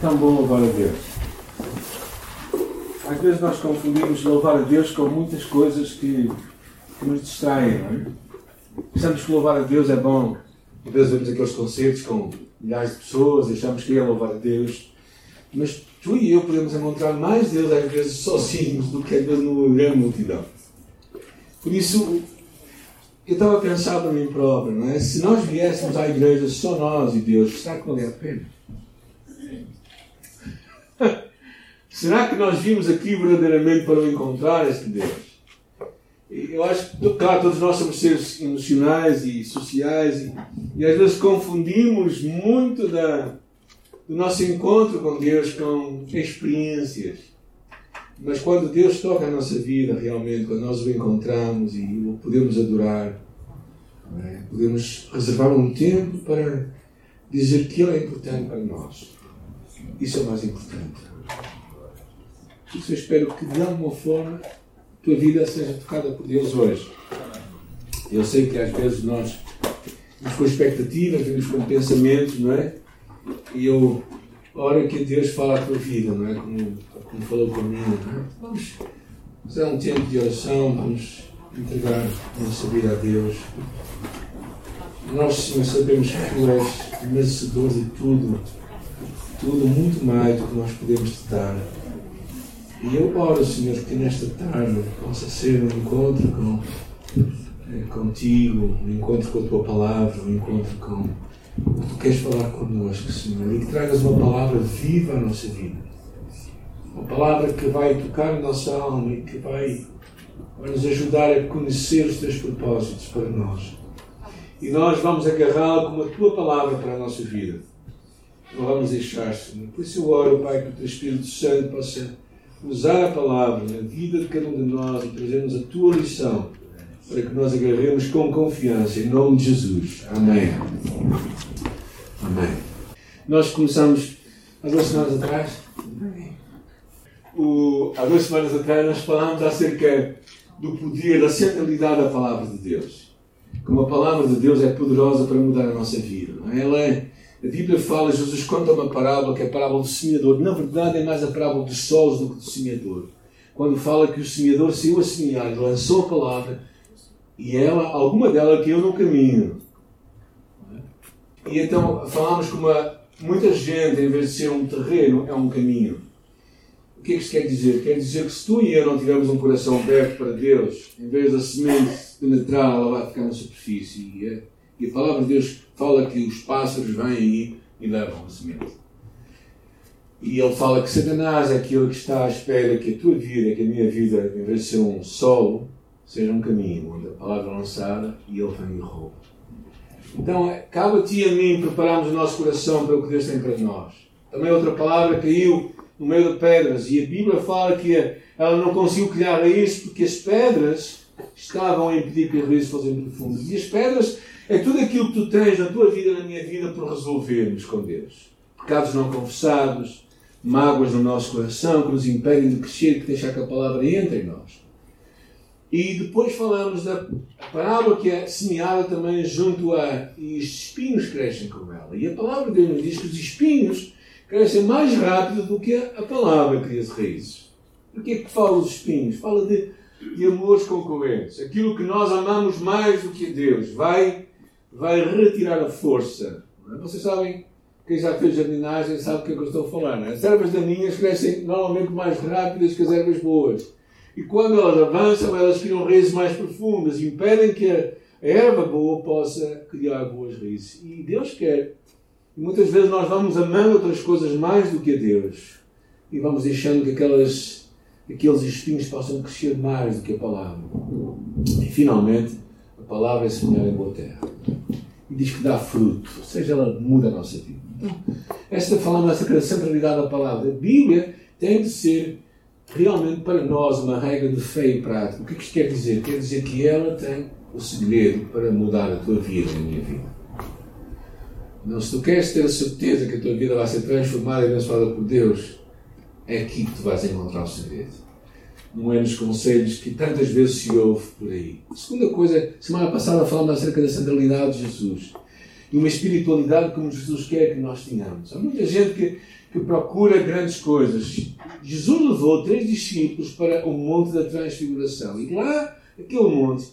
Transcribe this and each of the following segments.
tão bom louvar a Deus. Às vezes nós confundimos louvar a Deus com muitas coisas que, que nos distraem, não é? Pensamos que louvar a Deus é bom. Às vezes vemos aqueles concertos com milhares de pessoas, achamos que é louvar a Deus. Mas tu e eu podemos encontrar mais Deus às vezes sozinhos do que às vezes numa grande multidão. Por isso, eu estava a pensar para mim próprio, não é? Se nós viéssemos à igreja só nós e Deus, será que valia a pena? Será que nós vimos aqui verdadeiramente para encontrar este Deus? Eu acho que, claro, todos nós somos seres emocionais e sociais e, e às vezes confundimos muito da, do nosso encontro com Deus com experiências. Mas quando Deus toca a nossa vida, realmente, quando nós o encontramos e o podemos adorar, é? podemos reservar um tempo para dizer que Ele é importante para nós. Isso é o mais importante. Isso eu espero que, de alguma forma, a tua vida seja tocada por Deus hoje. Eu sei que às vezes nós vamos com expectativas, vamos com pensamentos, não é? E eu oro que Deus fala a tua vida, não é? Como, como falou comigo, não é? Vamos fazer um tempo de oração, vamos entregar a nossa vida a Deus. Nós, Senhor, sabemos que Tu és merecedor de tudo, tudo muito mais do que nós podemos te dar. E eu oro, Senhor, que nesta tarde possa ser um encontro com, eh, contigo, um encontro com a tua palavra, um encontro com o que tu queres falar connosco, Senhor, e que tragas uma palavra viva à nossa vida. Uma palavra que vai tocar a nossa alma e que vai, vai nos ajudar a conhecer os teus propósitos para nós. E nós vamos agarrá-la como a tua palavra para a nossa vida. Não vamos deixar, Senhor. Por isso eu oro, Pai, que o teu Espírito Santo possa usar a palavra na vida de cada um de nós e trazermos a tua lição para que nós agarremos com confiança em nome de Jesus. Amém. Amém. Nós começamos há duas semanas atrás. O, há duas semanas atrás nós falámos acerca do poder, da centralidade da palavra de Deus. Como a palavra de Deus é poderosa para mudar a nossa vida. É? Ela é a Bíblia fala, Jesus conta uma parábola que é a parábola do semeador. Na verdade, é mais a parábola dos solos do que do semeador. Quando fala que o semeador saiu a semear, lançou a palavra e ela, alguma dela caiu no caminho. E então falamos como muita gente, em vez de ser um terreno, é um caminho. O que é que isto quer dizer? Quer dizer que se tu e eu não tivermos um coração aberto para Deus, em vez da semente penetrar, ela vai ficar na superfície. E, a palavra de Deus fala que os pássaros vêm e levam a semente. E ele fala que Satanás é aquele que está à espera que a tua vida, que a minha vida, em vez de ser um solo, seja um caminho onde a palavra é lançada e ele vem e rouba. Então, cabe a ti e a mim prepararmos o nosso coração para o que Deus tem para nós. Também outra palavra caiu no meio de pedras e a Bíblia fala que ela não conseguiu criar raízes porque as pedras estavam a impedir que as raízes fossem profundas. E as pedras é tudo aquilo que tu tens na tua vida, na minha vida, por resolvermos com Deus. Pecados não confessados, mágoas no nosso coração que nos impedem de crescer, que deixar que a palavra entre em nós. E depois falamos da parábola que é semeada também junto a. e os espinhos crescem com ela. E a palavra de Deus nos diz que os espinhos crescem mais rápido do que a palavra cria raízes. O que é que fala dos espinhos? Fala de, de amores concorrentes. Aquilo que nós amamos mais do que Deus vai vai retirar a força. É? Vocês sabem, quem já fez jardinagem sabe o que é que eu estou a falar. É? As ervas daninhas crescem normalmente mais rápidas que as ervas boas. E quando elas avançam, elas criam raízes mais profundas e impedem que a erva boa possa criar boas raízes. E Deus quer. E muitas vezes nós vamos amando outras coisas mais do que a Deus. E vamos deixando que aquelas, aqueles espinhos possam crescer mais do que a palavra. E finalmente, palavra é semelhante em boa terra e diz que dá fruto, ou seja, ela muda a nossa vida. Esta falando acerca da centralidade da palavra, a Bíblia tem de ser realmente para nós uma regra de fé e prática. O que, que isto quer dizer? Quer dizer que ela tem o segredo para mudar a tua vida e a minha vida. Não, se tu queres ter a certeza que a tua vida vai ser transformada e abençoada por Deus, é aqui que tu vais encontrar o segredo não é nos conselhos que tantas vezes se ouve por aí. A segunda coisa, semana passada falamos acerca da centralidade de Jesus. e uma espiritualidade como Jesus quer que nós tenhamos. Há muita gente que, que procura grandes coisas. Jesus levou três discípulos para o Monte da Transfiguração e lá, aquele monte,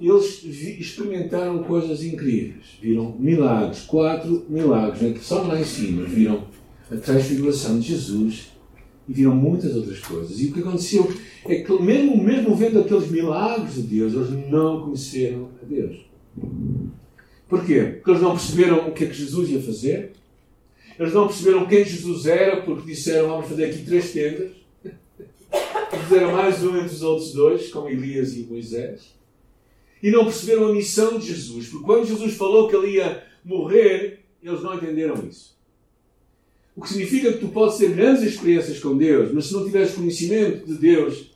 eles experimentaram coisas incríveis. Viram milagres, quatro milagres, né? só lá em cima viram a transfiguração de Jesus e viram muitas outras coisas. E o que aconteceu é que, mesmo, mesmo vendo aqueles milagres de Deus, eles não conheceram a Deus. Porquê? Porque eles não perceberam o que é que Jesus ia fazer. Eles não perceberam quem Jesus era, porque disseram: Vamos fazer aqui três tendas. Fizeram mais um entre os outros dois, como Elias e Moisés. E não perceberam a missão de Jesus. Porque quando Jesus falou que ele ia morrer, eles não entenderam isso. O que significa que tu podes ter grandes experiências com Deus, mas se não tiveres conhecimento de Deus,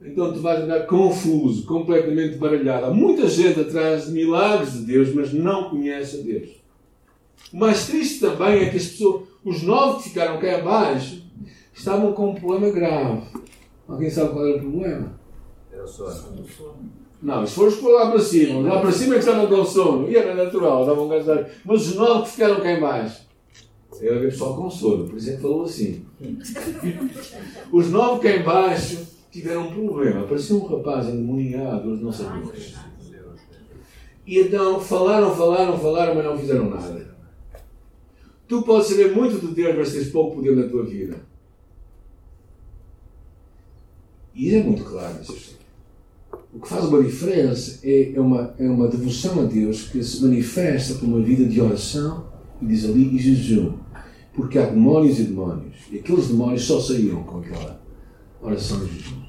então tu vais andar confuso, completamente baralhado. Há muita gente atrás de milagres de Deus, mas não conhece a Deus. O mais triste também é que as pessoas, os nove que ficaram cá abaixo, estavam com um problema grave. Alguém sabe qual era o problema? Era o sono. Não, se fores por lá para cima, lá para cima é que estavam com sono. E era natural, estavam cansados. Mas os nove que ficaram cá embaixo, eu ver só com sono, por isso é que falou assim. Os nove cá embaixo tiveram um problema. Parecia um rapaz endemoniado, não sabiam E então falaram, falaram, falaram, mas não fizeram nada. Tu podes saber muito de Deus, mas tens pouco poder na tua vida. E isso é muito claro nessa história. O que faz uma diferença é, é, uma, é uma devoção a Deus que se manifesta por uma vida de oração, e diz ali, e jejum. Porque há demónios e demónios. E aqueles demónios só saíam com aquela oração de jejum.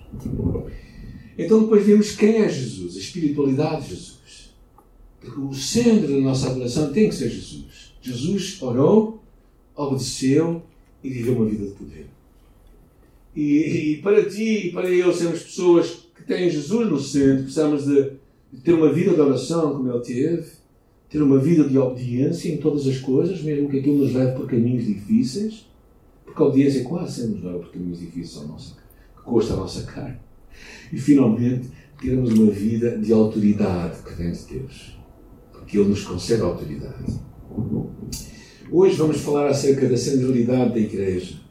Então depois vemos quem é Jesus, a espiritualidade de Jesus. Porque o centro da nossa adoração tem que ser Jesus. Jesus orou, obedeceu e viveu uma vida de poder. E, e para ti e para eu sermos pessoas que têm Jesus no centro, precisamos de, de ter uma vida de oração como ele teve, ter uma vida de obediência em todas as coisas, mesmo que aquilo nos leve por caminhos difíceis, porque a obediência quase sempre nos leva por caminhos difíceis ao nosso, que custa a nossa carne. E finalmente, termos uma vida de autoridade que vem de Deus, porque Ele nos concede autoridade. Hoje vamos falar acerca da centralidade da Igreja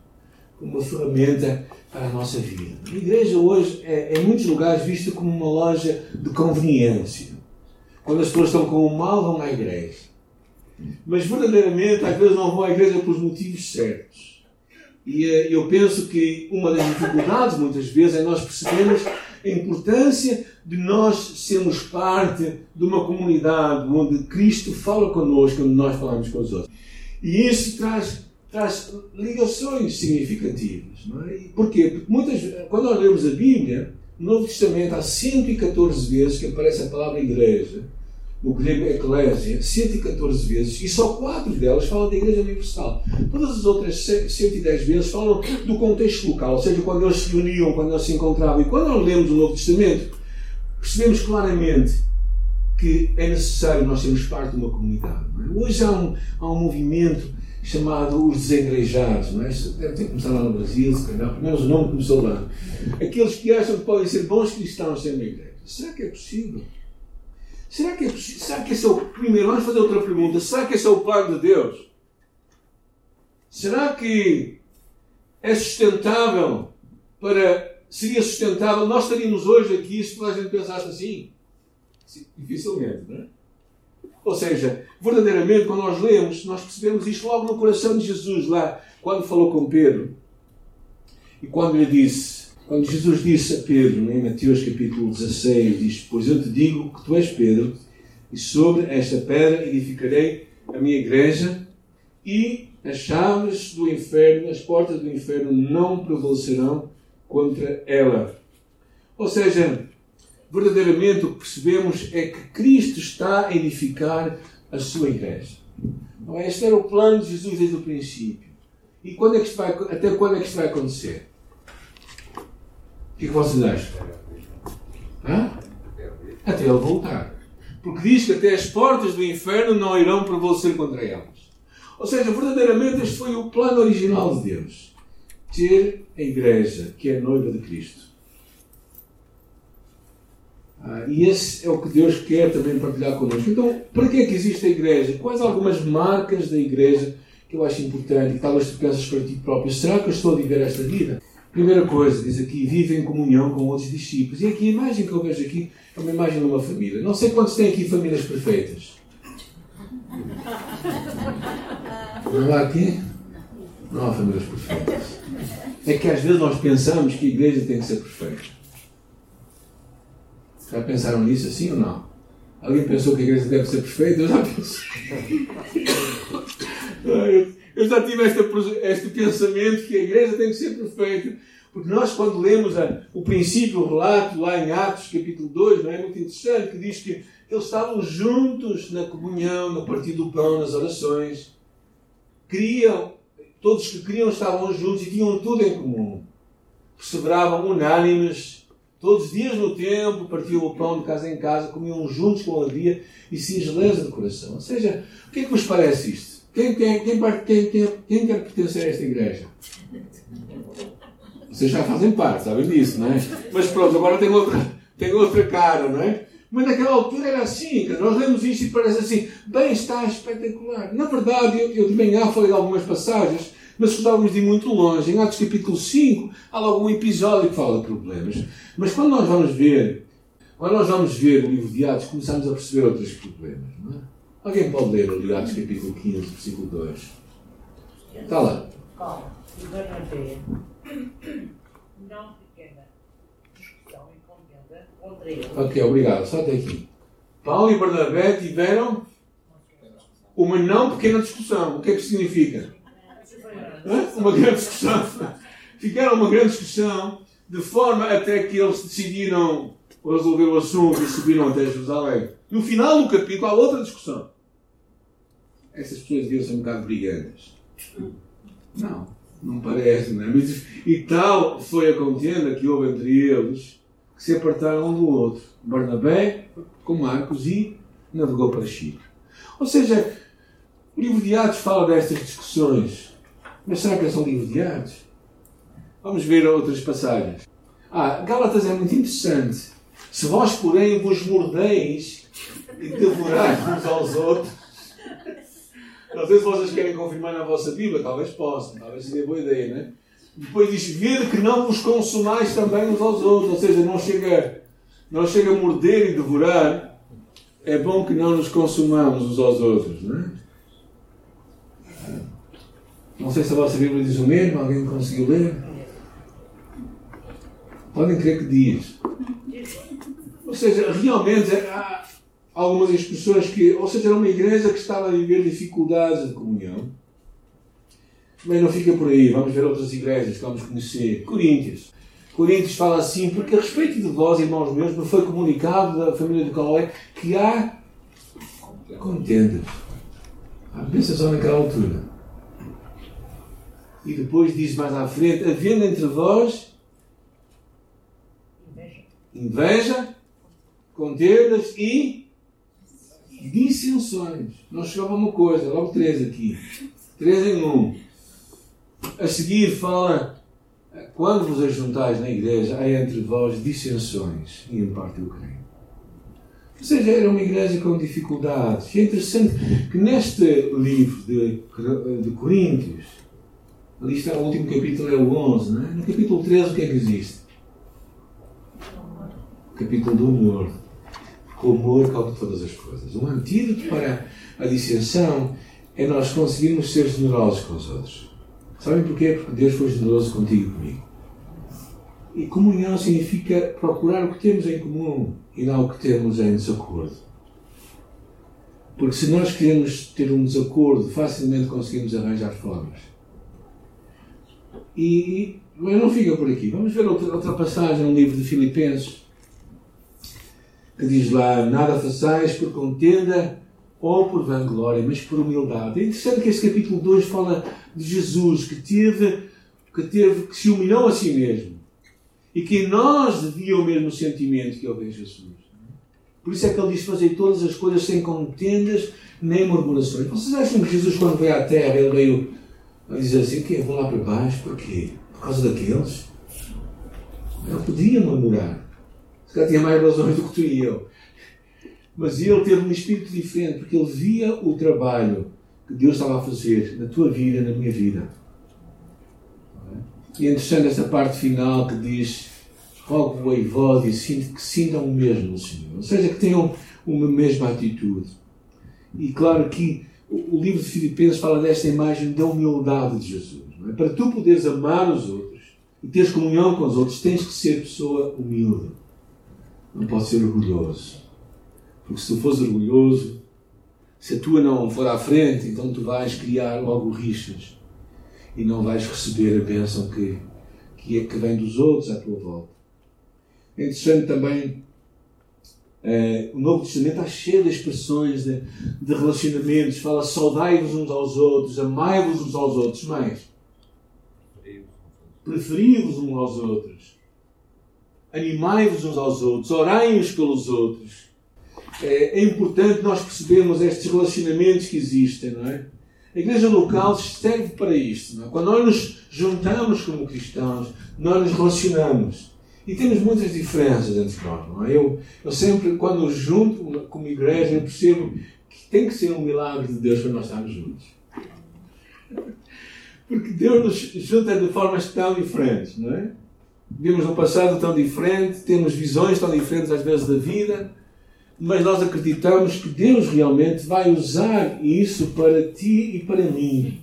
uma ferramenta para a nossa vida. A Igreja hoje é, em muitos lugares, vista como uma loja de conveniência quando as pessoas estão com o mal, vão à igreja. Mas verdadeiramente, às vezes, não vão à igreja pelos motivos certos. E uh, eu penso que uma das dificuldades, muitas vezes, é nós percebermos a importância de nós sermos parte de uma comunidade onde Cristo fala connosco, onde nós falamos com os outros. E isso traz, traz ligações significativas. Não é? Porquê? Porque muitas, quando nós lemos a Bíblia, no Novo Testamento há 114 vezes que aparece a palavra igreja, no grego eclésia, 114 vezes, e só quatro delas falam da Igreja Universal. Todas as outras 110 vezes falam do contexto local, ou seja, quando eles se uniam, quando eles se encontravam. E quando nós lemos o Novo Testamento, percebemos claramente que é necessário nós sermos parte de uma comunidade. É? Hoje há um, há um movimento chamado os desengrejados, não é? Deve ter começado lá no Brasil, se calhar, pelo menos o nome começou lá. Aqueles que acham que podem ser bons cristãos sem uma igreja. Será que é possível? Será que? Será que esse é o. Primeiro, vamos fazer outra pergunta. Será que esse é o plano de Deus? Será que é sustentável para. Seria sustentável? Nós estaríamos hoje aqui se toda a gente pensasse assim? Dificilmente, não é? Ou seja, verdadeiramente, quando nós lemos, nós percebemos isto logo no coração de Jesus, lá, quando falou com Pedro. E quando lhe disse, quando Jesus disse a Pedro, em Mateus capítulo 16, diz: Pois eu te digo que tu és Pedro, e sobre esta pedra edificarei a minha igreja, e as chaves do inferno, as portas do inferno não prevalecerão contra ela. Ou seja, verdadeiramente o que percebemos é que Cristo está a edificar a sua igreja. É? Este era o plano de Jesus desde o princípio. E quando é que isto vai, até quando é que isto vai acontecer? O que, é que vocês acham? Hã? Até ele voltar. Porque diz que até as portas do inferno não irão prevalecer contra elas. Ou seja, verdadeiramente este foi o plano original de Deus. Ter a igreja, que é a noiva de Cristo Ah, e esse é o que Deus quer também partilhar connosco. Então, para que é que existe a igreja? Quais algumas marcas da igreja que eu acho importante e talvez tu pensas para ti próprio? Será que eu estou a viver esta vida? Primeira coisa, diz aqui, vive em comunhão com outros discípulos. E aqui a imagem que eu vejo aqui é uma imagem de uma família. Não sei quantos têm aqui famílias perfeitas. Não há aqui? Não há famílias perfeitas. É que às vezes nós pensamos que a igreja tem que ser perfeita. Já pensaram nisso assim ou não? Alguém pensou que a igreja deve ser perfeita? Eu já pensei. Eu já tive este, este pensamento que a igreja tem que ser perfeita. Porque nós, quando lemos a, o princípio, o relato, lá em Atos, capítulo 2, não é muito interessante, que diz que eles estavam juntos na comunhão, no partir do pão, nas orações. Queriam, todos que queriam estavam juntos e tinham tudo em comum. Perseveravam unânimes, todos os dias no tempo, partiam o pão de casa em casa, comiam juntos com alegria e singeleza de coração. Ou seja, o que é que vos parece isto? Quem, quem, quem, quem, quem, quem quer pertencer a esta igreja? Vocês já fazem parte, sabem disso, não é? Mas pronto, agora tem outra, tem outra cara, não é? Mas naquela altura era assim, nós lemos isto e parece assim, bem, está espetacular. Na verdade, eu, eu de manhã falei de algumas passagens, mas gostávamos de muito longe. Em Atos capítulo 5, há logo um episódio que fala de problemas. Mas quando nós vamos ver, quando nós vamos ver o livro de Atos, começamos a perceber outros problemas, não é? Alguém pode ler o Atos capítulo 15, versículo 2? Está lá. Calma, não Ok, obrigado. Só até aqui. Paulo e Bernabé tiveram uma não pequena discussão. O que é que significa? Uma grande discussão. Ficaram uma grande discussão, de forma até que eles decidiram resolver o assunto e subiram até Jerusalém. No final do capítulo há outra discussão. Essas pessoas deviam ser um bocado brigantes. Não, não parece, não é? E tal foi a contenda que houve entre eles que se apartaram um do outro. Barnabé com Marcos e navegou para Chipre. Ou seja, o livro de Atos fala destas discussões. Mas será que é só o livro de Atos? Vamos ver outras passagens. Ah, Gálatas é muito interessante. Se vós, porém, vos mordeis e devorais uns aos outros. Sei se vocês querem confirmar na vossa Bíblia, talvez possam, talvez seja boa ideia, não é? Depois diz: Ver que não vos consumais também uns aos outros. Ou seja, não chega, não chega a morder e devorar. É bom que não nos consumamos uns aos outros. Não, é? não sei se a vossa Bíblia diz o mesmo. Alguém conseguiu ler? Podem crer que diz. Ou seja, realmente há algumas expressões que. Ou seja, era uma igreja que estava a viver dificuldades de comunhão mas não fica por aí, vamos ver outras igrejas que vamos conhecer. Coríntios. Coríntios fala assim, porque a respeito de vós, irmãos meus, me foi comunicado da família de Calé que há contendas. Há pensa só naquela altura. E depois diz mais à frente, havendo entre vós inveja, contendas e dissensões. Não chegava uma coisa, logo três aqui. Três em um. A seguir fala: quando vos ajuntais na igreja, há entre vós dissensões, e em parte eu creio. Ou seja, era uma igreja com dificuldades. E é interessante que neste livro de, de Coríntios, ali está o último capítulo, é o 11, não é? no capítulo 13 o que é que existe? O capítulo do amor. O amor cobre todas as coisas. Um antídoto para a dissensão é nós conseguirmos ser generosos com os outros. Sabem porquê? Porque Deus foi generoso contigo e comigo. E comunhão significa procurar o que temos em comum e não o que temos em desacordo. Porque se nós queremos ter um desacordo, facilmente conseguimos arranjar formas. E, mas não fica por aqui. Vamos ver outra, outra passagem no livro de Filipenses, que diz lá: Nada façais por contenda ou por vanglória, mas por humildade. É interessante que este capítulo 2 fala de Jesus que teve, que teve, que se humilhou a si mesmo. E que nós devia o mesmo sentimento que houve em Jesus. Por isso é que ele diz fazer todas as coisas sem contendas nem murmurações. Vocês acham que Jesus, quando veio à Terra, ele veio a dizer assim: que vou lá para baixo? Porquê? Por causa daqueles? Ele podia murmurar. Já tinha mais razões do que tu e eu. Mas ele teve um espírito diferente, porque ele via o trabalho que Deus estava a fazer na tua vida, na minha vida. E é interessante esta parte final que diz: rogo a vós e sinto que sintam o mesmo, Senhor. Ou seja, que tenham uma mesma atitude. E claro que o livro de Filipenses fala desta imagem da humildade de Jesus. É? Para tu poderes amar os outros e teres comunhão com os outros, tens que ser pessoa humilde. Não pode ser orgulhoso. Porque se tu fores orgulhoso, se a tua não for à frente, então tu vais criar logo rixas e não vais receber a bênção que, que, é, que vem dos outros à tua volta. É interessante também Uh, o Novo Testamento está cheio de expressões de, de relacionamentos. Fala saudai-vos uns aos outros, amai-vos uns aos outros. Mais. Preferi-vos uns aos outros. Animai-vos uns aos outros. Orai uns pelos outros. É, é importante nós percebermos estes relacionamentos que existem, não é? A igreja local serve para isto. É? Quando nós nos juntamos como cristãos, nós nos relacionamos. E temos muitas diferenças entre nós, não é? Eu, eu sempre, quando junto como igreja, eu percebo que tem que ser um milagre de Deus para nós estarmos juntos. Porque Deus nos junta de formas tão diferentes, não é? Vivemos um passado tão diferente, temos visões tão diferentes às vezes da vida, mas nós acreditamos que Deus realmente vai usar isso para ti e para mim.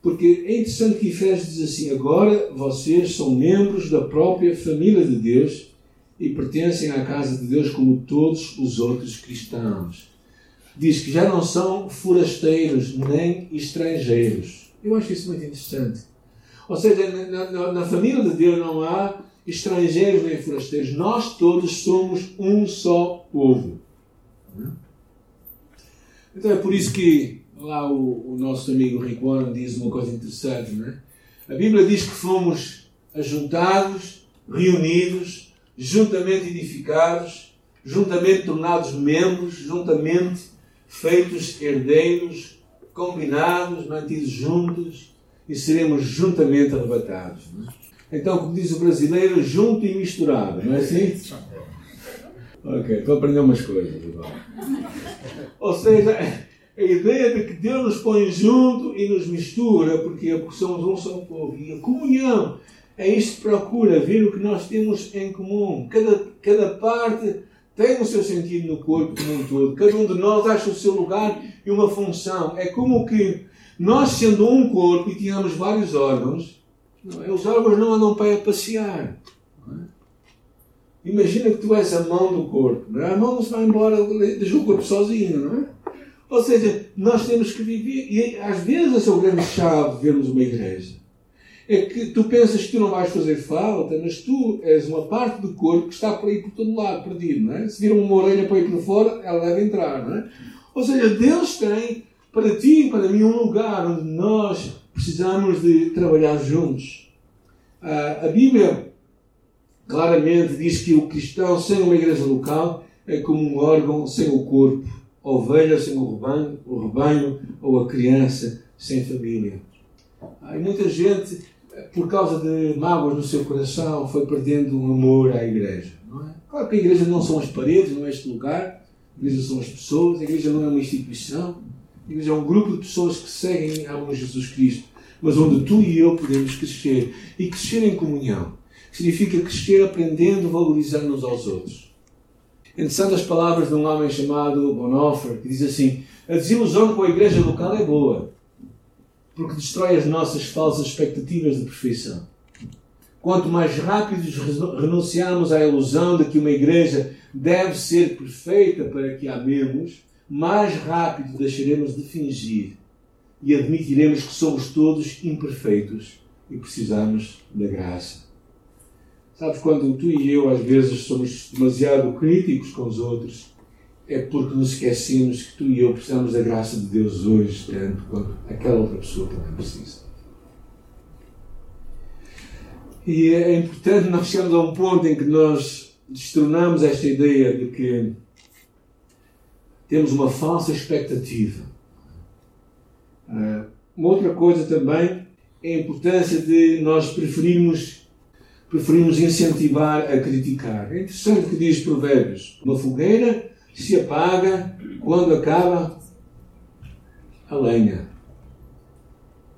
Porque é interessante que Efésios diz assim: agora vocês são membros da própria família de Deus e pertencem à casa de Deus como todos os outros cristãos. Diz que já não são forasteiros nem estrangeiros. Eu acho isso muito interessante. Ou seja, na, na, na família de Deus não há estrangeiros nem forasteiros. Nós todos somos um só povo. Então é por isso que lá o, o nosso amigo Warren diz uma coisa interessante, não é? A Bíblia diz que fomos ajuntados, reunidos, juntamente edificados, juntamente tornados membros, juntamente feitos herdeiros, combinados, mantidos juntos e seremos juntamente arrebatados. É? Então, como diz o brasileiro, junto e misturado, não é assim? Ok, estou a aprender umas coisas. Ou seja, a ideia de que Deus nos põe junto e nos mistura, porque somos um só povo. E a comunhão é isto que procura, ver o que nós temos em comum. Cada, cada parte tem o seu sentido no corpo como um todo. Cada um de nós acha o seu lugar e uma função. É como que nós, sendo um corpo e tínhamos vários órgãos, é? os órgãos não andam para passear. É? Imagina que tu és a mão do corpo. É? A mão não se vai embora, deixa o corpo sozinho, não é? Ou seja, nós temos que viver, e às vezes essa é o grande chave de vermos uma igreja. É que tu pensas que tu não vais fazer falta, mas tu és uma parte do corpo que está por aí por todo lado, perdido, não é? Se viram uma orelha para ir por fora, ela deve entrar, não é? Ou seja, Deus tem para ti e para mim um lugar onde nós precisamos de trabalhar juntos. a Bíblia claramente diz que o cristão sem uma igreja local é como um órgão sem o corpo ovelha sem o rebanho, o rebanho ou a criança sem família. E muita gente, por causa de mágoas no seu coração, foi perdendo o amor à igreja. É? Claro que a igreja não são as paredes, não é este lugar. A igreja são as pessoas. A igreja não é uma instituição. É um grupo de pessoas que seguem a Jesus Cristo. Mas onde tu e eu podemos crescer. E crescer em comunhão. Significa crescer aprendendo, valorizando uns aos outros. Interessante as palavras de um homem chamado Bonhoeffer, que diz assim: A desilusão com a igreja local é boa, porque destrói as nossas falsas expectativas de perfeição. Quanto mais rápidos renunciarmos à ilusão de que uma igreja deve ser perfeita para que amemos, mais rápido deixaremos de fingir e admitiremos que somos todos imperfeitos e precisamos da graça. Sabes, quando tu e eu às vezes somos demasiado críticos com os outros, é porque nos esquecemos que tu e eu precisamos da graça de Deus hoje, tanto quanto aquela outra pessoa também precisa. E é importante nós chegarmos a um ponto em que nós destronamos esta ideia de que temos uma falsa expectativa. Ah, uma outra coisa também é a importância de nós preferirmos preferimos incentivar a criticar. É interessante que diz Provérbios: uma fogueira se apaga quando acaba a lenha.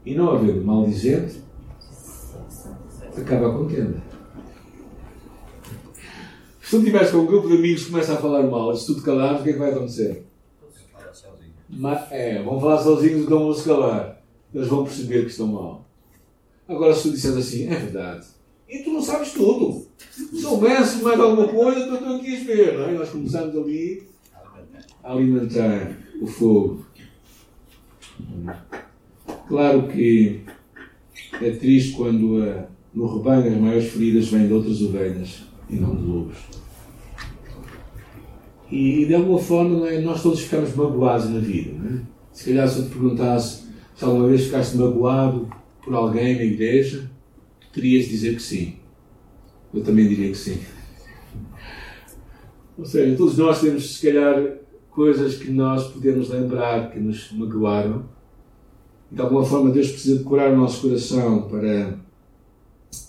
E não haver maldizente, acaba a contenda. Se tu estiveres com um grupo de amigos que começa a falar mal, se tu te calares, o que é que vai acontecer? Mas, é, vão falar sozinhos, então vão se calar. Eles vão perceber que estão mal. Agora, se tu disseres assim, é verdade, e tu não sabes tudo. Se soubesse mais alguma coisa, tu não quis ver, não é? Nós começamos ali a alimentar o fogo. Claro que é triste quando a, no rebanho as maiores feridas vêm de outras ovelhas e não de lobos. E de alguma forma é? nós todos ficamos magoados na vida. É? Se calhar se eu te perguntasse se alguma vez ficaste magoado por alguém na igreja, terias de dizer que sim. Eu também diria que sim. Ou seja, todos nós temos, se calhar, coisas que nós podemos lembrar que nos magoaram. E, de alguma forma, Deus precisa decorar o nosso coração para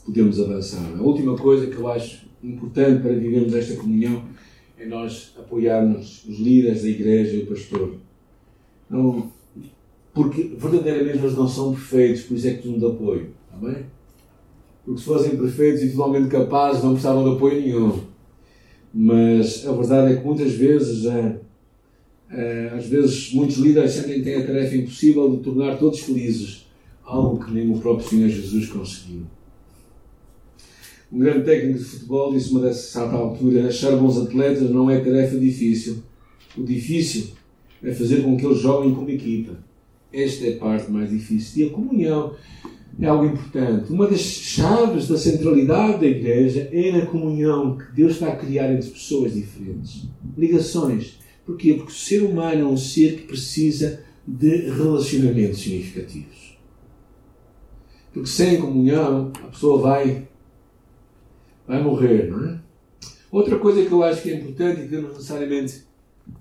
podermos avançar. A última coisa que eu acho importante para vivermos esta comunhão é nós apoiarmos os líderes da igreja e o pastor. Não, porque verdadeiramente eles não são perfeitos, por isso é que precisam de apoio. Está bem? Porque se fossem perfeitos e totalmente capazes, não precisavam de apoio nenhum. Mas a verdade é que muitas vezes, é, é, às vezes, muitos líderes sentem que têm a tarefa impossível de tornar todos felizes, algo que nem o próprio Senhor Jesus conseguiu. Um grande técnico de futebol disse uma dessa altura: achar bons atletas não é tarefa difícil. O difícil é fazer com que eles joguem como equipa. Esta é a parte mais difícil. E a comunhão é algo importante. Uma das chaves da centralidade da igreja é na comunhão que Deus está a criar entre pessoas diferentes. Ligações. Porquê? Porque o ser humano é um ser que precisa de relacionamentos significativos. Porque sem comunhão a pessoa vai vai morrer, não é? Outra coisa que eu acho que é importante e que não necessariamente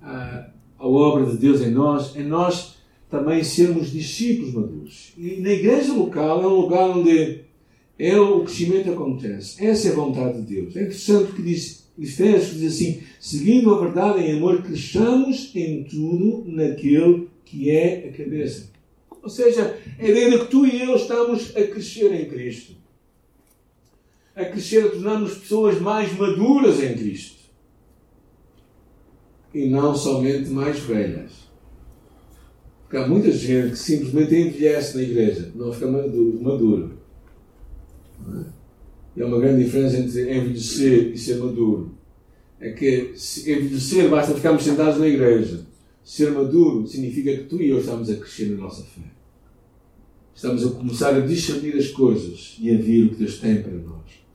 a, a obra de Deus em nós, é nós também sermos discípulos maduros. E na igreja local é um lugar onde é o crescimento acontece. Essa é a vontade de Deus. É interessante que diz Efésios diz assim: seguindo a verdade em amor, cresçamos em tudo naquele que é a cabeça. Ou seja, é dentro que tu e eu estamos a crescer em Cristo a crescer, a tornar-nos pessoas mais maduras em Cristo. E não somente mais velhas. Porque há muita gente que simplesmente envelhece na igreja, não fica maduro. maduro. E há uma grande diferença entre envelhecer e ser maduro. É que envelhecer basta ficarmos sentados na igreja. Ser maduro significa que tu e eu estamos a crescer na nossa fé. Estamos a começar a discernir as coisas e a ver o que Deus tem para nós.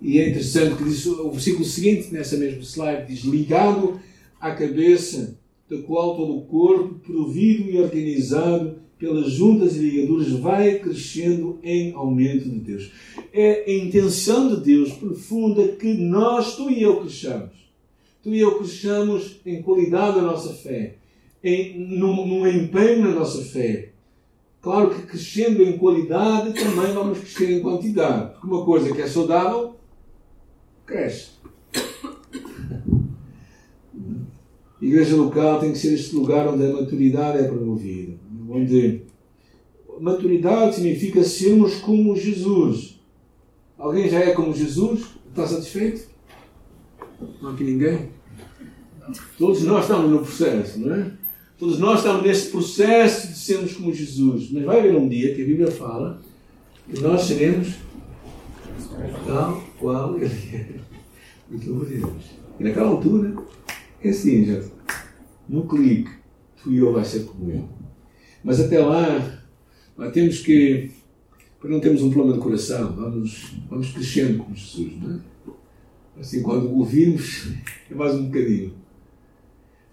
E é interessante que diz o versículo seguinte, nessa mesma slide, diz: ligado à cabeça, da qual todo o corpo, provido e organizado pelas juntas e ligaduras, vai crescendo em aumento de Deus. É a intenção de Deus profunda que nós, tu e eu, cresçamos. Tu e eu cresçamos em qualidade da nossa fé, em, no, no empenho na nossa fé. Claro que crescendo em qualidade também vamos crescer em quantidade. Porque uma coisa que é saudável cresce. Igreja local tem que ser este lugar onde a maturidade é promovida. Onde maturidade significa sermos como Jesus. Alguém já é como Jesus? Está satisfeito? Não há aqui ninguém? Todos nós estamos no processo, não é? Todos nós estamos nesse processo de sermos como Jesus. Mas vai haver um dia que a Bíblia fala que nós seremos tal qual ele é. Muito. E naquela altura, é assim, já. No clique, tu e eu vai ser como eu. Mas até lá, lá temos que, para não termos um problema de coração, vamos, vamos crescendo com Jesus, não é? Assim, quando ouvirmos, é mais um bocadinho.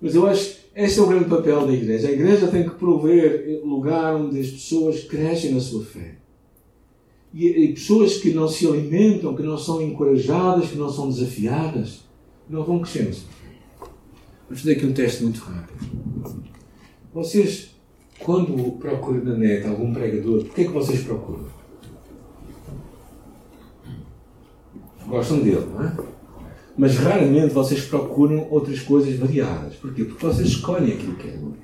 Mas eu acho que este é o grande papel da igreja. A igreja tem que prover lugar onde as pessoas crescem na sua fé e, e pessoas que não se alimentam, que não são encorajadas, que não são desafiadas, não vão crescendo. Vamos fazer aqui um teste muito rápido. Vocês, quando procuram na net algum pregador, o que é que vocês procuram? Gostam dele, não é? Mas raramente vocês procuram outras coisas variadas. Porquê? Porque vocês escolhem aquilo que ouvir.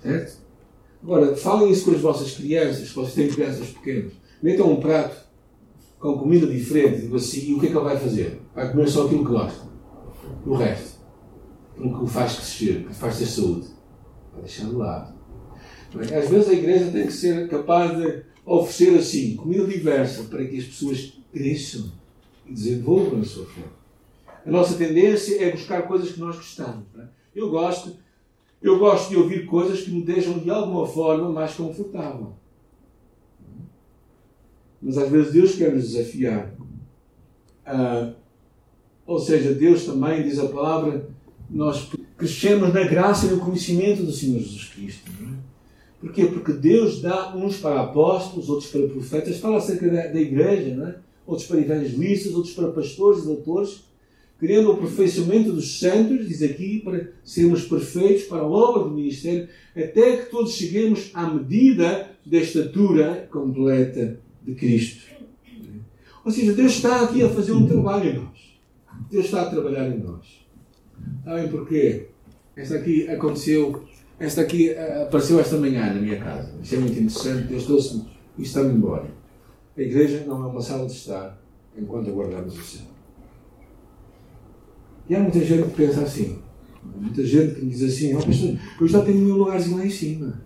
Certo? Agora, falem isso com as vossas crianças, se vocês têm crianças pequenas. Metam um prato com comida diferente, digo assim, e o que é que ele vai fazer? Vai comer só aquilo que gosta. O resto. Aquilo que o faz crescer, que faz ter saúde. Vai deixar de lado. Às vezes a igreja tem que ser capaz de oferecer assim, comida diversa, para que as pessoas cresçam e desenvolvam a sua fé. A nossa tendência é buscar coisas que nós gostamos. É? Eu gosto, eu gosto de ouvir coisas que me deixam de alguma forma mais confortável. Mas às vezes Deus quer nos desafiar. Ah, ou seja, Deus também, diz a palavra, nós crescemos na graça e no conhecimento do Senhor Jesus Cristo. Não é? Porquê? Porque Deus dá uns para apóstolos, outros para profetas, fala acerca da, da igreja, não é? outros para evangelistas, outros para pastores e doutores, querendo o aperfeiçoamento dos santos, diz aqui, para sermos perfeitos para a obra do ministério, até que todos cheguemos à medida da estatura completa de Cristo. Ou seja, Deus está aqui a fazer um trabalho em nós. Deus está a trabalhar em nós. Sabem porquê? Esta aqui aconteceu, esta aqui eh, apareceu esta manhã na minha casa. Isto é muito interessante. Deus trouxe-me e está-me embora. A igreja não é uma sala de estar enquanto aguardamos o céu. E há muita gente que pensa assim. Muita gente que diz assim: oh, pastor, eu já tenho o meu lugarzinho lá em cima.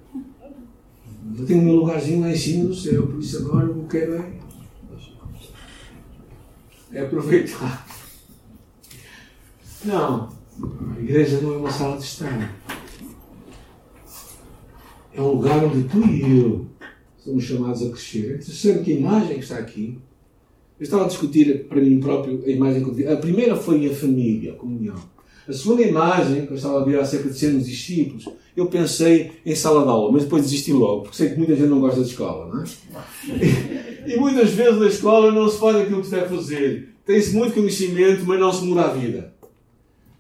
Eu tenho meu lugarzinho lá em cima do céu, por isso agora eu quero é, é aproveitar. Não, a igreja não é uma sala de estar. É um lugar onde tu e eu somos chamados a crescer. É interessante que a imagem que está aqui. Eu estava a discutir para mim próprio a imagem que eu. A primeira foi a família, a comunhão. A segunda imagem, que eu estava a ver acerca de sermos discípulos, eu pensei em sala de aula, mas depois desisti logo, porque sei que muita gente não gosta de escola, não é? E, e muitas vezes na escola não se faz aquilo que se deve fazer. Tem-se muito conhecimento, mas não se muda a vida.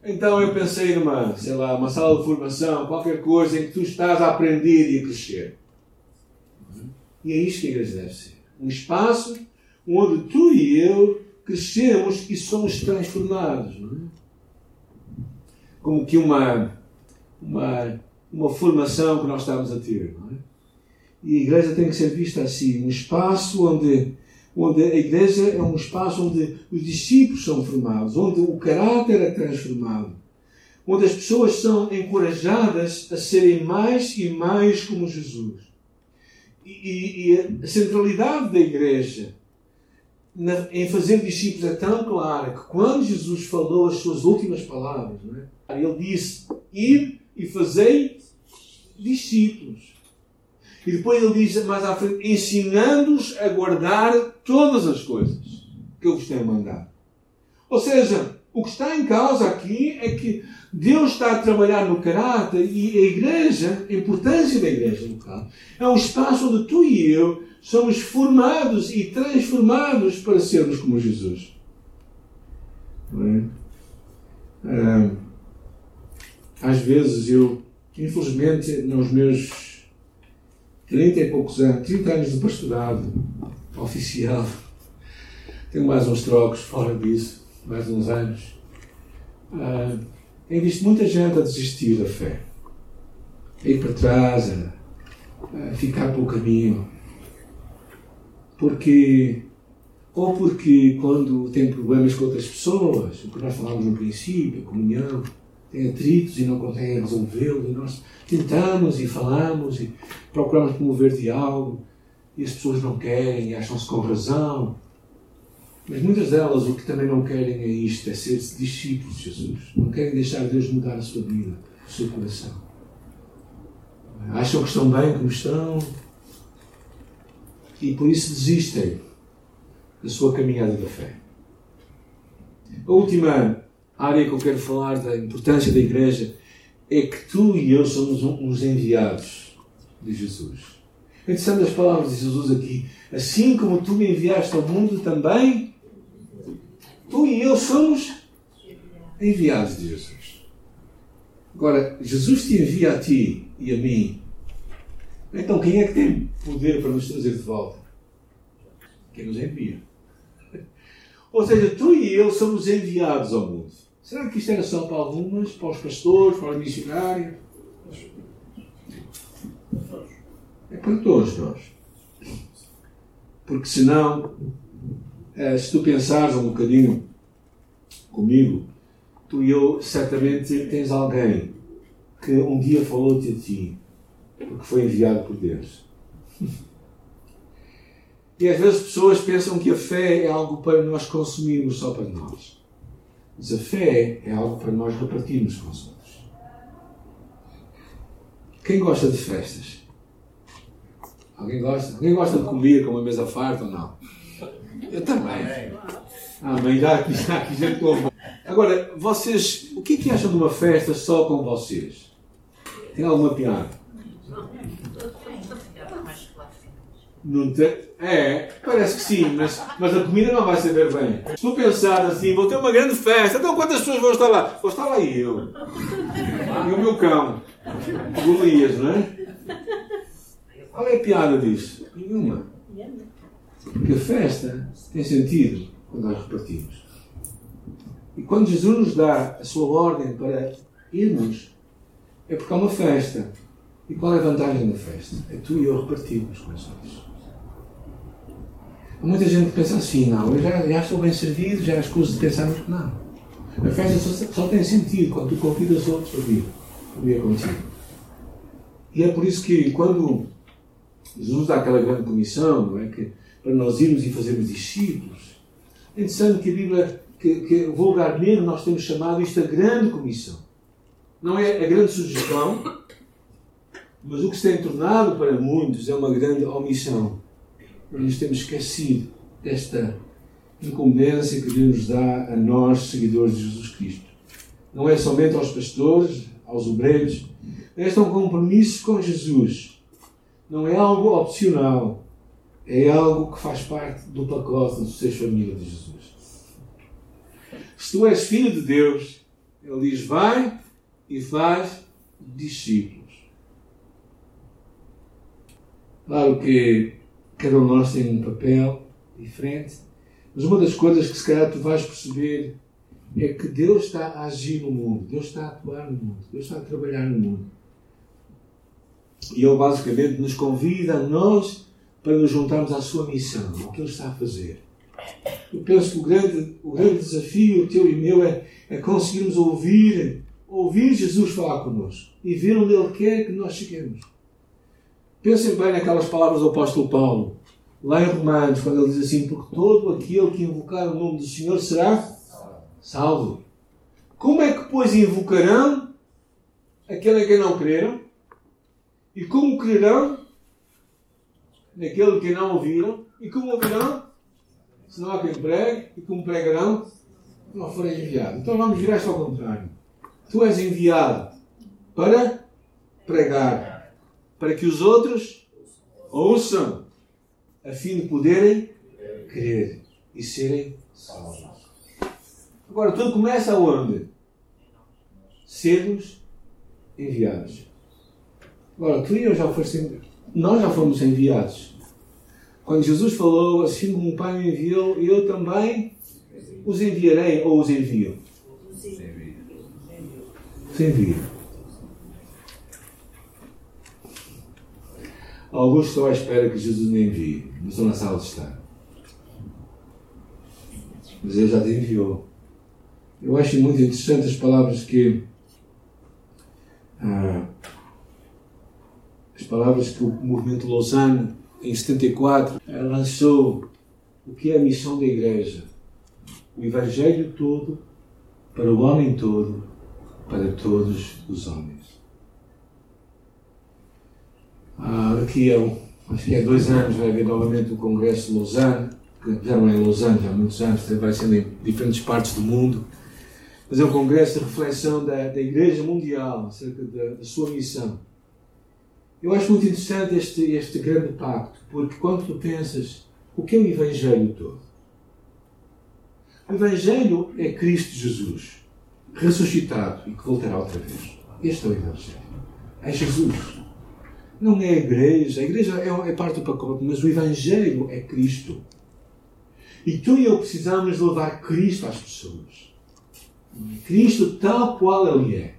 Então eu pensei numa, sei lá, uma sala de formação, qualquer coisa em que tu estás a aprender e a crescer. E é isto que a igreja deve ser. Um espaço onde tu e eu crescemos e somos transformados. Não é? Como que uma, uma, uma formação que nós estamos a ter. Não é? E a igreja tem que ser vista assim, um espaço onde, onde a igreja é um espaço onde os discípulos são formados, onde o caráter é transformado, onde as pessoas são encorajadas a serem mais e mais como Jesus. E, e, a centralidade da igreja em fazer discípulos é tão clara que quando Jesus falou as suas últimas palavras, é? Ele disse: Ir e fazei discípulos. E depois ele diz mais à frente: ensinando-os a guardar todas as coisas que eu vos tenho mandado. Ou seja, o que está em causa aqui é que Deus está a trabalhar no caráter e a igreja, a importância da igreja local, é um espaço onde tu e eu somos formados e transformados para sermos como Jesus. É? Ah, às vezes eu, infelizmente, nos meus 30 e poucos anos, 30 anos de pastorado oficial, tenho mais uns trocos fora disso, mais uns anos, uh, tenho visto muita gente a desistir da fé, a ir para trás, a, a ficar pelo caminho. Porque ou porque quando tem problemas com outras pessoas, o que nós falávamos no princípio, a comunhão, tem atritos e não conseguem resolvê-lo, e nós tentamos e falamos e procuramos promover diálogo, e as pessoas não querem e acham-se com razão. Mas muitas delas o que também não querem é isto, é ser discípulos de Jesus. Não querem deixar Deus mudar a sua vida, o seu coração. Acham que estão bem como estão, e por isso desistem da sua caminhada da fé. A última área que eu quero falar da importância da igreja é que tu e eu somos uns enviados de Jesus. É interessante as palavras de Jesus aqui. Assim como tu me enviaste ao mundo também, tu e eu somos enviados de Jesus. Agora, Jesus te envia a ti e a mim então, quem é que tem poder para nos trazer de volta? Quem nos envia. Ou seja, tu e eu somos enviados ao mundo. Será que isto era só para algumas? Para os pastores? Para os missionários? É para todos nós. Porque senão, eh, se tu pensares um bocadinho comigo, tu e eu certamente tens alguém que um dia falou-te a ti, porque foi enviado por Deus. E às vezes pessoas pensam que a fé é algo para nós consumirmos só para nós. Mas a fé é algo para nós repartirmos com os outros. Quem gosta de festas? Alguém gosta? Alguém gosta de comer com uma mesa farta ou não? Eu também. Bem, já aqui, já aqui gente com Agora, vocês, o que é que acham de uma festa só com vocês? Tem alguma piada? Tem? É, parece que sim, mas, mas a comida não vai saber bem. Se tu pensar assim, vou ter uma grande festa, então quantas pessoas vão estar lá? Vou estar lá e eu. E o meu cão. Golias, não é? Qual é a piada disso? Nenhuma. Porque a festa tem sentido quando nós repartimos. E quando Jesus nos dá a sua ordem para irmos, é porque há uma festa. E qual é a vantagem da festa? É tu e eu repartirmos com os outros. Muita gente pensa assim, não, eu já, já estou bem servido, já escuso de pensar no não. A festa só, só, tem sentido quando tu convidas outros para vir, para vir contigo. E é por isso que quando Jesus dá aquela grande comissão, não é? Que, para nós irmos e fazermos discípulos, é interessante que a Bíblia, que, que vulgarmente nós temos chamado isto a grande comissão. Não é a grande sugestão, mas o que se tem tornado para muitos é uma grande omissão nos temos esquecido desta incumbência que Deus nos dá a nós, seguidores de Jesus Cristo. Não é somente aos pastores, aos obreiros. Este é um compromisso com Jesus. Não é algo opcional. É algo que faz parte do pacote do ser família de Jesus. Se tu és filho de Deus, Ele diz: vai e faz discípulos. Claro que Cada um de nós tem um papel diferente. Mas uma das coisas que se calhar tu vais perceber é que Deus está a agir no mundo, Deus está a atuar no mundo, Deus está a trabalhar no mundo. E Ele basicamente nos convida a nós para nos juntarmos à sua missão, ao que Ele está a fazer. Eu penso que o grande, o grande desafio teu e meu é, é conseguirmos ouvir, ouvir Jesus falar connosco e ver onde Ele quer que nós cheguemos. Pensem bem naquelas palavras do apóstolo Paulo, lá em Romanos, quando ele diz assim: Porque todo aquele que invocar o nome do Senhor será salvo. Como é que, pois, invocarão aquele a quem não creram? E como crerão naquele que não ouviram? E como ouvirão? Se não há quem pregue, e como pregarão? Não forem enviados. Então vamos virar isto ao contrário. Tu és enviado para pregar para que os outros ouçam, a fim de poderem crer e serem salvos. Agora, tudo começa aonde? Sermos enviados. Agora, tu e eu já foste, nós já fomos enviados. Quando Jesus falou, assim como o Pai me enviou, eu também os enviarei ou os envio? Os envio. Os envio. Alguns estão à espera que Jesus me envie, não estão na sala de estar. Mas ele já te enviou. Eu acho muito interessante as palavras que. Ah, as palavras que o movimento Lausanne, em 74, lançou o que é a missão da Igreja. O Evangelho todo, para o homem todo, para todos os homens. Ah, daqui a, acho que há dois anos vai haver novamente o Congresso de Lausanne, que já não é em Lausanne, já há muitos anos, vai ser em diferentes partes do mundo. Mas é um congresso de reflexão da, da Igreja Mundial acerca da, da, sua missão. Eu acho muito interessante este, este grande pacto, porque quando tu pensas o que é o Evangelho todo? O Evangelho é Cristo Jesus, ressuscitado e que voltará outra vez. Este é o Evangelho. É Jesus. Não é a igreja. A igreja é, é parte do pacote, mas o Evangelho é Cristo. E tu e eu precisamos levar Cristo às pessoas. Cristo tal qual Ele é.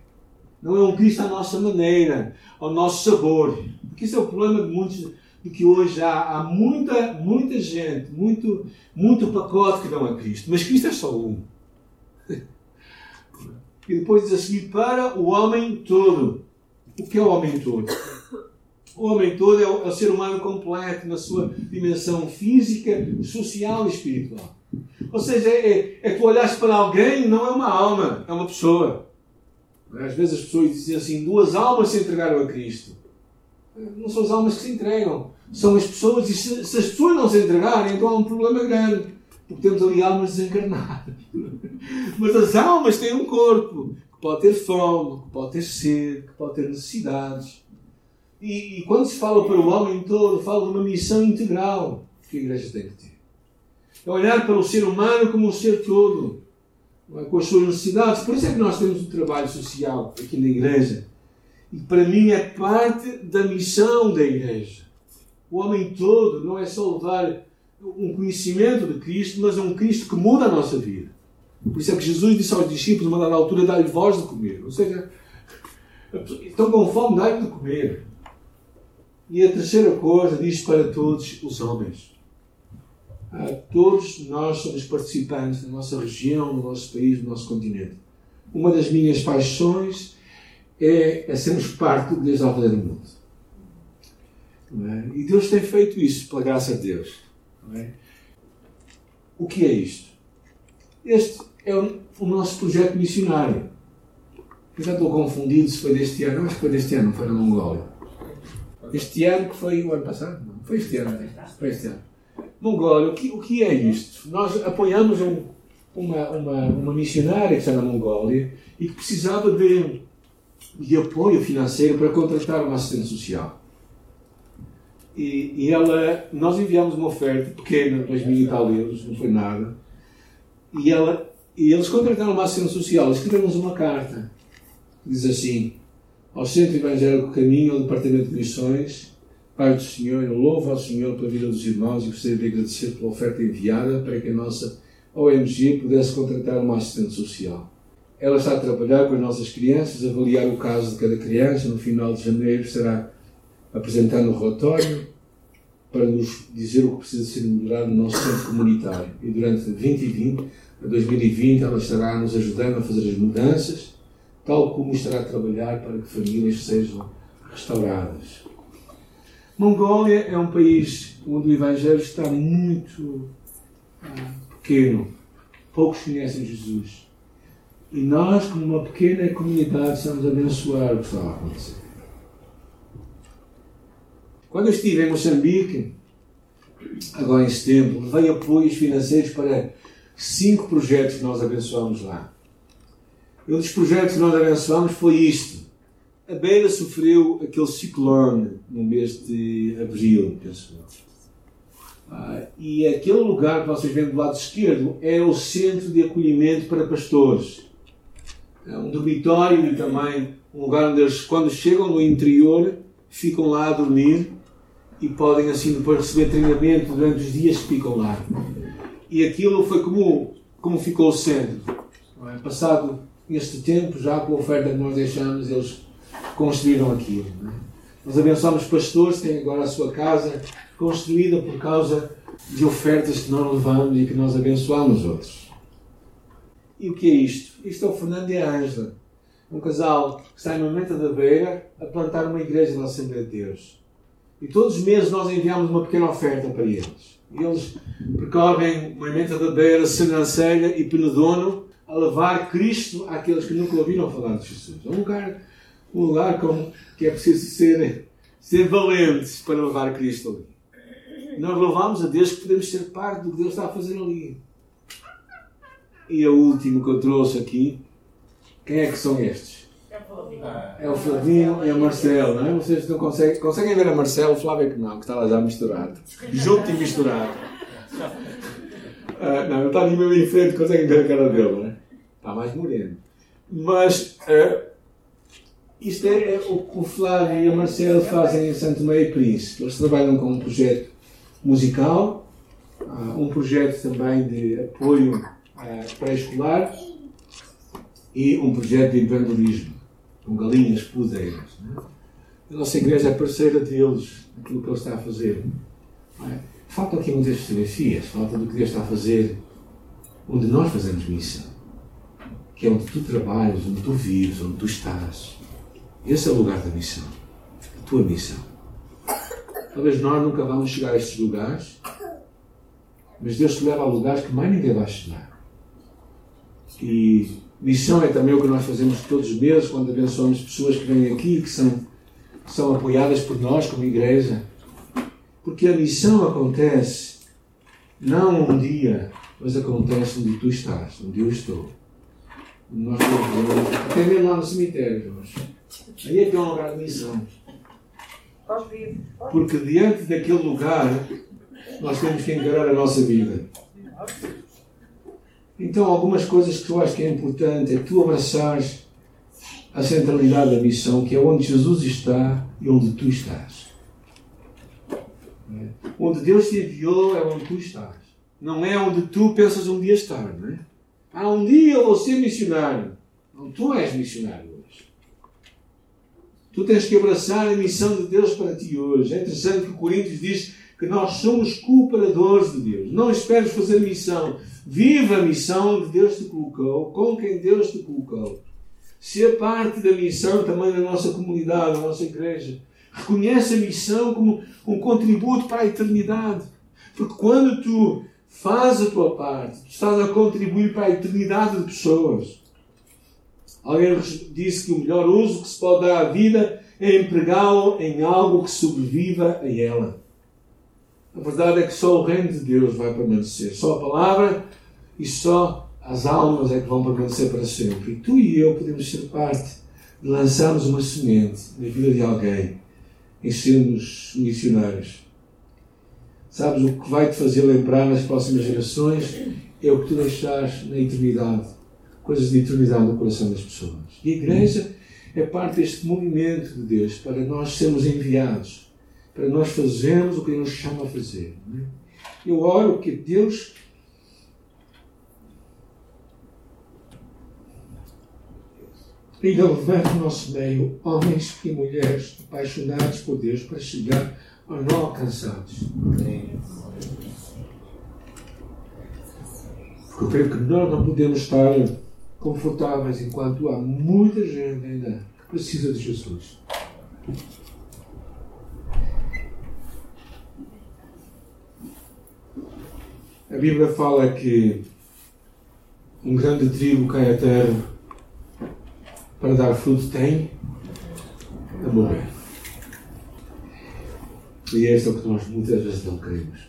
Não é um Cristo à nossa maneira, ao nosso sabor. Porque isso é o problema de muitos, de que hoje há, há muita, muita gente, muito, muito pacote que dão a Cristo. Mas Cristo é só um. E depois diz a seguir, para o homem todo. O que é o homem todo? O homem todo é o, é o ser humano completo na sua dimensão física, social e espiritual. Ou seja, é, é, é tu olhares para alguém, não é uma alma, é uma pessoa. Às vezes as pessoas dizem assim: duas almas se entregaram a Cristo. Não são as almas que se entregam, são as pessoas. E se, se as pessoas não se entregarem, então há um problema grande. Porque temos ali almas desencarnadas. Mas as almas têm um corpo que pode ter fome, que pode ter sede, que pode ter necessidades. E, e, quando se fala para o homem todo, fala de uma missão integral que a igreja tem que ter. É olhar para o ser humano como um ser todo, é? com as suas necessidades. Por isso é que nós temos um trabalho social aqui na igreja. E para mim é parte da missão da igreja. O homem todo não é só levar um conhecimento de Cristo, mas é um Cristo que muda a nossa vida. Por isso é que Jesus disse aos discípulos, numa dada altura, dá-lhe voz de comer. Ou seja, estão com fome, dá-lhe de comer. E a terceira coisa diz para todos os homens. Ah, todos nós somos participantes da nossa região, do nosso país, do nosso continente. Uma das minhas paixões é, é sermos parte do Deus ao do mundo. É? E Deus tem feito isso, pela graça de Deus. É? O que é isto? Este é o, o, nosso projeto missionário. Eu já estou confundido se foi deste ano. Que foi deste ano, foi na Mongólia. Este ano que foi o ano passado? Não, foi este ano. Foi este ano. Mongólia, o que, o que é isto? Nós apoiamos um, uma, uma, uma missionária que está na Mongólia e que precisava de, de apoio financeiro para contratar uma assistente social. E, e ela, nós enviamos uma oferta pequena, 2 mil e tal euros, não foi nada. E, ela, e eles contrataram uma assistente social, escreveram-nos uma carta. Diz assim: ao Centro Evangélico Caminho, ao Departamento de Missões, Pai do Senhor, eu louvo ao Senhor pela vida dos irmãos e gostaria de agradecer pela oferta enviada para que a nossa ONG pudesse contratar uma assistente social. Ela está a trabalhar com as nossas crianças, avaliar o caso de cada criança. No final de janeiro estará apresentando o relatório para nos dizer o que precisa ser melhorado no nosso centro comunitário. E durante 2020 a 2020 ela estará nos ajudando a fazer as mudanças tal como estará a trabalhar para que famílias sejam restauradas. Mongólia é um país onde o Evangelho está muito ah, pequeno. Poucos conhecem Jesus. E nós, como uma pequena comunidade, estamos a abençoar o que está a acontecer. Quando eu estive em Moçambique, agora em setembro, levei apoios financeiros para cinco projetos que nós abençoamos lá. Um dos projetos que nós abençoamos foi isto. A Beira sofreu aquele ciclone no mês de abril, penso ah, e aquele lugar que vocês veem do lado esquerdo é o centro de acolhimento para pastores. É um dormitório e também um lugar onde eles, quando chegam no interior, ficam lá a dormir e podem assim depois receber treinamento durante os dias que ficam lá. E aquilo foi como, como ficou o centro. É? Passado este tempo, já com a oferta que nós deixamos, eles construíram aquilo. É? Nós abençoamos pastores que têm agora a sua casa construída por causa de ofertas que nós levamos e que nós abençoamos outros. E o que é isto? Isto é o Fernando e a Ângela, um casal que está em Mamenta da Beira a plantar uma igreja na Assembleia de Deus. E todos os meses nós enviamos uma pequena oferta para eles. E eles percorrem Mamenta da Beira, Senancelha e Penedono a levar Cristo àqueles que nunca ouviram falar de Jesus. É um lugar, um lugar como que é preciso ser, ser valentes para levar Cristo ali. Nós louvamos a Deus que podemos ser parte do que Deus está a fazer ali. E a última que eu trouxe aqui, quem é que são estes? É o Flavinho e a Marcelo, não é? Vocês não conseguem, conseguem ver a Marcelo, o Flávio é que não, que está lá já misturado. Junto e misturado. Uh, não, ele está ali mesmo em frente, conseguem ver a cara dele, não é? Está mais moreno. Mas uh, isto é, é, o que o Flávio e a Marcela fazem em Santo Meio Príncipe. Eles trabalham com um projeto musical uh, um projeto também de apoio uh, pré-escolar e um projeto de evangelismo, com galinhas pudeiras. Né? A nossa igreja é parceira deles, naquilo que ele está a fazer. É? Faltam aqui muitas fotografias, falta do que Deus está a fazer onde nós fazemos missão, que é onde tu trabalhas, onde tu vives, onde tu estás. Esse é o lugar da missão, a tua missão. Talvez nós nunca vamos chegar a estes lugares, mas Deus te leva a lugares que mais ninguém vai chegar. E missão é também o que nós fazemos todos os meses quando abençoamos pessoas que vêm aqui, que são, que são apoiadas por nós como igreja. Porque a missão acontece não um dia, mas acontece onde tu estás, onde eu estou. Nós até mesmo lá no cemitério, Aí é que é um lugar de missão. Porque diante daquele lugar, nós temos que encarar a nossa vida. Então, algumas coisas que eu acho que é importante é tu abraçares a centralidade da missão, que é onde Jesus está e onde tu estás. Onde Deus te enviou é onde tu estás. Não é onde tu pensas um dia estar, não é? Ah, um dia eu vou ser missionário. Não, tu és missionário. Tu tens que abraçar a missão de Deus para ti hoje. É interessante que o Coríntios diz que nós somos cooperadores de Deus. Não esperes fazer missão. Viva a missão que Deus te colocou, com quem Deus te colocou. Ser parte da missão também da nossa comunidade, da nossa igreja. Reconhece a missão como um contributo para a eternidade. Porque quando tu fazes a tua parte, tu estás a contribuir para a eternidade de pessoas. Alguém disse que o melhor uso que se pode dar à vida é empregá-lo em algo que sobreviva a ela. A verdade é que só o reino de Deus vai permanecer. Só a palavra e só as almas é que vão permanecer para sempre. E tu e eu podemos ser parte de lançarmos uma semente na vida de alguém em sermos missionários. Sabes, o que vai te fazer lembrar nas próximas gerações é o que tu deixares na eternidade coisas de eternidade no coração das pessoas. E a igreja é parte deste movimento de Deus para nós sermos enviados, para nós fazermos o que Ele nos chama a fazer. Eu oro que Deus Ele levante no nosso meio homens e mulheres apaixonados por Deus para chegar a não alcançados. Porque eu creio que nós não podemos estar confortáveis enquanto há muita gente ainda que precisa de Jesus. A Bíblia fala que um grande trigo cai à terra para dar fruto tem a morrer. E é o que nós muitas vezes não queremos.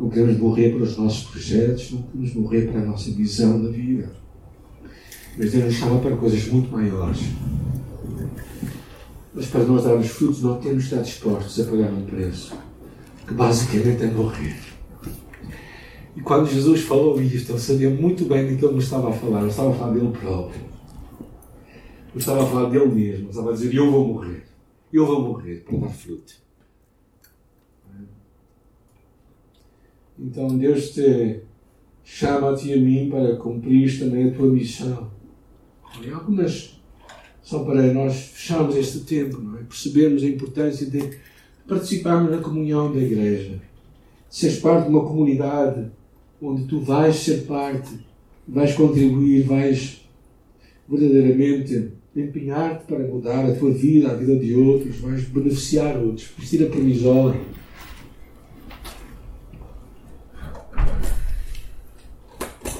Não queremos morrer para os nossos projetos, não queremos morrer para a nossa visão da vida. Mas Deus nos chama para coisas muito maiores. Mas para nós darmos frutos, não temos de estar dispostos a pagar um preço, que basicamente é morrer. E quando Jesus falou isto, ele sabia muito bem de que ele estava a falar. Ele estava a falar dele próprio. Ele estava a falar dele mesmo. Ele estava a dizer: Eu vou morrer. Eu vou morrer para dar fruto. Então Deus te chama a mim para cumprir também a tua missão. E algumas são para nós fecharmos este tempo, não é? percebermos a importância de participarmos na comunhão da igreja. Seres parte de uma comunidade onde tu vais ser parte, vais contribuir, vais verdadeiramente empenhar-te para mudar a tua vida, a vida de outros, vais beneficiar outros, vestir a camisola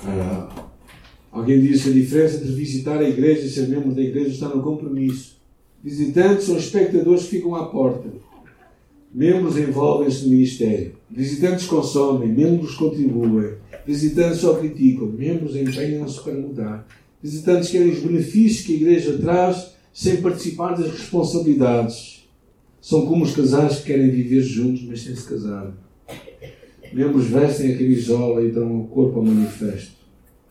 Ah, alguém disse a diferença entre visitar a igreja e ser membro da igreja está no compromisso. Visitantes são espectadores que ficam à porta. Membros envolvem-se no ministério. Visitantes consomem, membros contribuem. Visitantes só criticam, membros empenham-se para mudar. Visitantes querem os benefícios que a igreja traz sem participar das responsabilidades. São como os casais que querem viver juntos, mas sem se casar. Membros vestem a camisola e dão o corpo ao manifesto.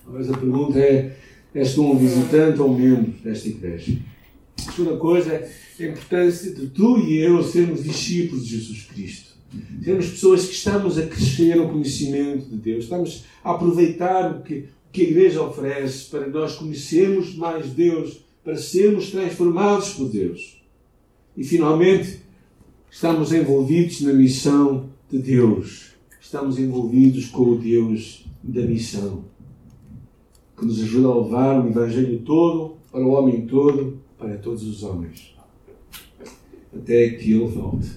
Mas a pergunta é: és tu um visitante ou um membro desta igreja? A segunda coisa é a importância de tu e eu sermos discípulos de Jesus Cristo. Sermos pessoas que estamos a crescer no conhecimento de Deus. Estamos a aproveitar o que, o que a igreja oferece para nós conhecermos mais Deus, para sermos transformados por Deus. E finalmente, estamos envolvidos na missão de Deus. Estamos envolvidos com o Deus da missão, que nos ajuda a levar o Evangelho todo para o homem todo, para todos os homens, até que Ele volte.